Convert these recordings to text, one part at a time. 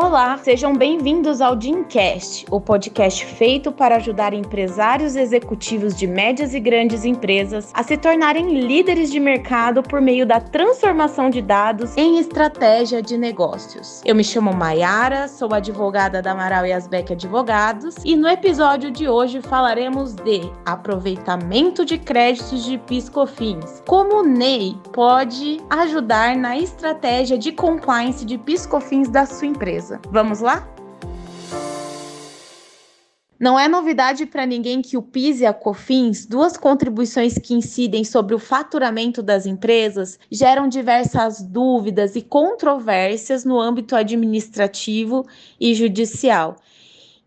Olá, sejam bem-vindos ao Dimcast, o podcast feito para ajudar empresários executivos de médias e grandes empresas a se tornarem líderes de mercado por meio da transformação de dados em estratégia de negócios. Eu me chamo Maiara, sou advogada da Amaral e Asbeck Advogados e no episódio de hoje falaremos de aproveitamento de créditos de piscofins. Como o NEI pode ajudar na estratégia de compliance de piscofins da sua empresa empresa. Vamos lá? Não é novidade para ninguém que o PIS e a COFINS, duas contribuições que incidem sobre o faturamento das empresas, geram diversas dúvidas e controvérsias no âmbito administrativo e judicial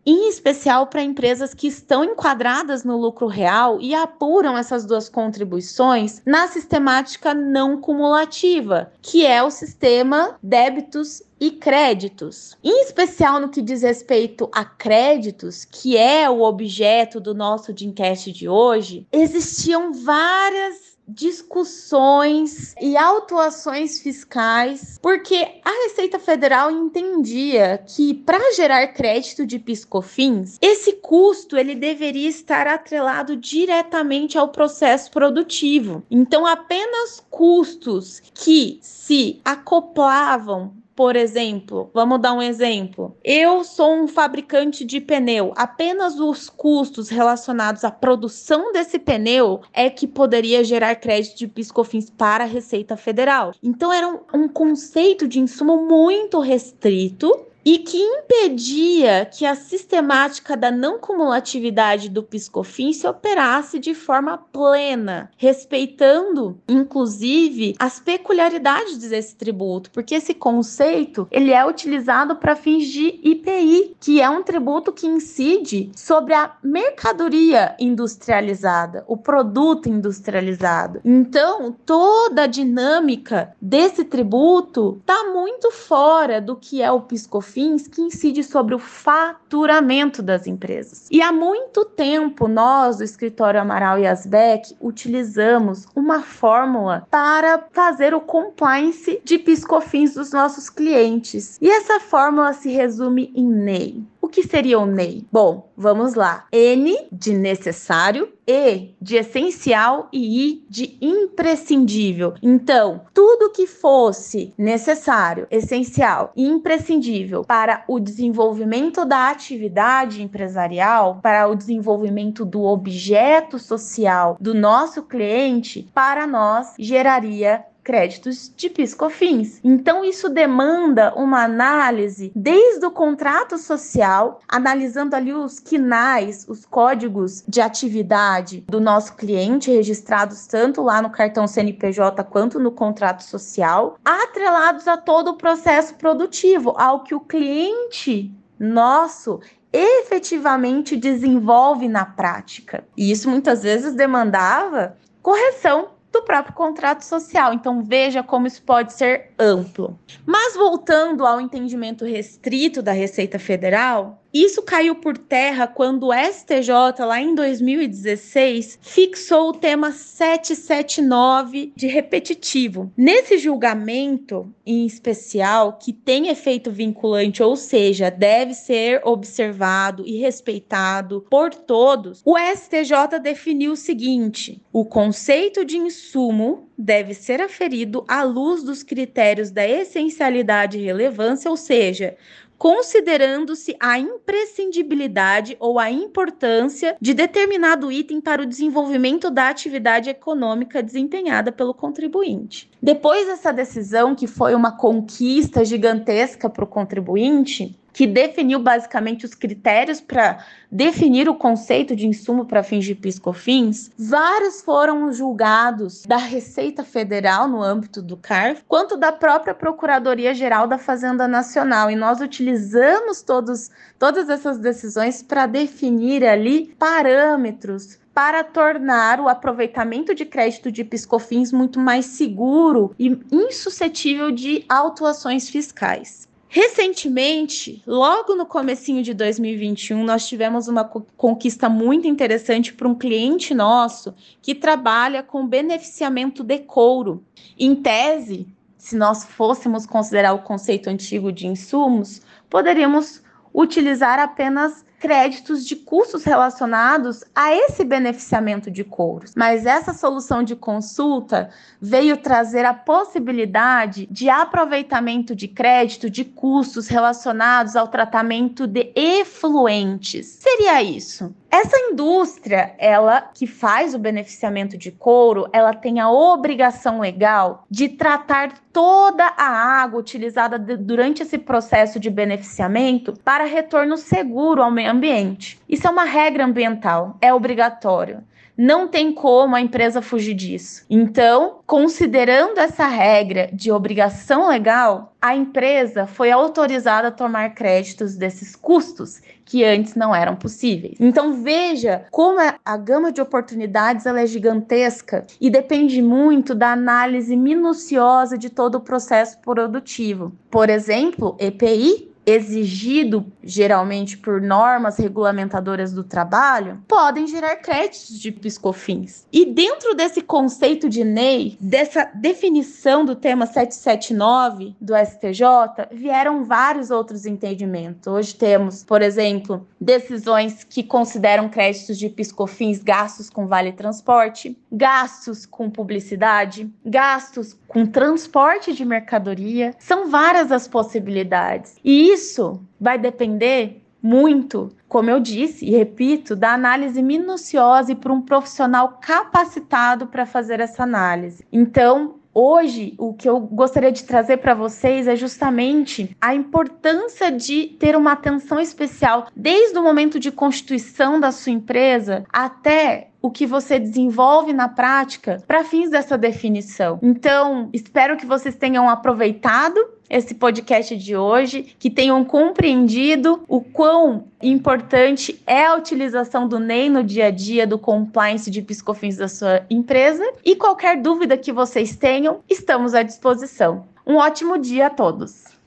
em especial para empresas que estão enquadradas no lucro real e apuram essas duas contribuições na sistemática não cumulativa, que é o sistema débitos e créditos. Em especial no que diz respeito a créditos, que é o objeto do nosso Dincast de hoje, existiam várias discussões e autuações fiscais, porque a Receita Federal entendia que para gerar crédito de piscofins, esse custo ele deveria estar atrelado diretamente ao processo produtivo. Então, apenas custos que se acoplavam por exemplo, vamos dar um exemplo. Eu sou um fabricante de pneu. Apenas os custos relacionados à produção desse pneu é que poderia gerar crédito de piscofins para a Receita Federal. Então era um, um conceito de insumo muito restrito e que impedia que a sistemática da não cumulatividade do piscofim se operasse de forma plena, respeitando inclusive as peculiaridades desse tributo, porque esse conceito ele é utilizado para fins de IPI, que é um tributo que incide sobre a mercadoria industrializada, o produto industrializado. Então, toda a dinâmica desse tributo está muito fora do que é o piscofim fins que incide sobre o faturamento das empresas. E há muito tempo nós do escritório Amaral e Asbeck utilizamos uma fórmula para fazer o compliance de piscofins dos nossos clientes. E essa fórmula se resume em NEI. Que seria o NEI? Bom, vamos lá. N de necessário, E de essencial e I de imprescindível. Então, tudo que fosse necessário, essencial e imprescindível para o desenvolvimento da atividade empresarial, para o desenvolvimento do objeto social do nosso cliente, para nós geraria créditos de piscofins. Então isso demanda uma análise desde o contrato social, analisando ali os quinais, os códigos de atividade do nosso cliente registrados tanto lá no cartão CNPJ quanto no contrato social, atrelados a todo o processo produtivo, ao que o cliente nosso efetivamente desenvolve na prática. E isso muitas vezes demandava correção do próprio contrato social. Então veja como isso pode ser amplo. Mas voltando ao entendimento restrito da Receita Federal, isso caiu por terra quando o STJ, lá em 2016, fixou o tema 779 de repetitivo. Nesse julgamento, em especial, que tem efeito vinculante, ou seja, deve ser observado e respeitado por todos, o STJ definiu o seguinte: o conceito de insumo deve ser aferido à luz dos critérios da essencialidade e relevância, ou seja, considerando-se a imprescindibilidade ou a importância de determinado item para o desenvolvimento da atividade econômica desempenhada pelo contribuinte. Depois dessa decisão, que foi uma conquista gigantesca para o contribuinte, que definiu basicamente os critérios para definir o conceito de insumo para fins de piscofins, vários foram julgados da Receita Federal no âmbito do CARF, quanto da própria Procuradoria Geral da Fazenda Nacional, e nós utilizamos todos, todas essas decisões para definir ali parâmetros para tornar o aproveitamento de crédito de piscofins muito mais seguro e insuscetível de autuações fiscais. Recentemente, logo no comecinho de 2021, nós tivemos uma conquista muito interessante para um cliente nosso que trabalha com beneficiamento de couro. Em tese, se nós fôssemos considerar o conceito antigo de insumos, poderíamos utilizar apenas créditos de custos relacionados a esse beneficiamento de couros. Mas essa solução de consulta veio trazer a possibilidade de aproveitamento de crédito de custos relacionados ao tratamento de efluentes. Seria isso? Essa indústria, ela que faz o beneficiamento de couro, ela tem a obrigação legal de tratar toda a água utilizada de, durante esse processo de beneficiamento para retorno seguro ao meio ambiente. Isso é uma regra ambiental, é obrigatório. Não tem como a empresa fugir disso. Então, considerando essa regra de obrigação legal, a empresa foi autorizada a tomar créditos desses custos que antes não eram possíveis. Então veja como a gama de oportunidades é gigantesca e depende muito da análise minuciosa de todo o processo produtivo. Por exemplo, EPI exigido geralmente por normas regulamentadoras do trabalho, podem gerar créditos de piscofins. E dentro desse conceito de NEI, dessa definição do tema 779 do STJ, vieram vários outros entendimentos. Hoje temos, por exemplo, decisões que consideram créditos de piscofins gastos com vale transporte, gastos com publicidade, gastos com transporte de mercadoria. São várias as possibilidades. E isso vai depender muito, como eu disse e repito, da análise minuciosa e por um profissional capacitado para fazer essa análise. Então, Hoje, o que eu gostaria de trazer para vocês é justamente a importância de ter uma atenção especial desde o momento de constituição da sua empresa até o que você desenvolve na prática para fins dessa definição. Então, espero que vocês tenham aproveitado esse podcast de hoje, que tenham compreendido o quão importante é a utilização do NEI no dia a dia do compliance de piscofins da sua empresa e qualquer dúvida que vocês tenham, estamos à disposição. Um ótimo dia a todos!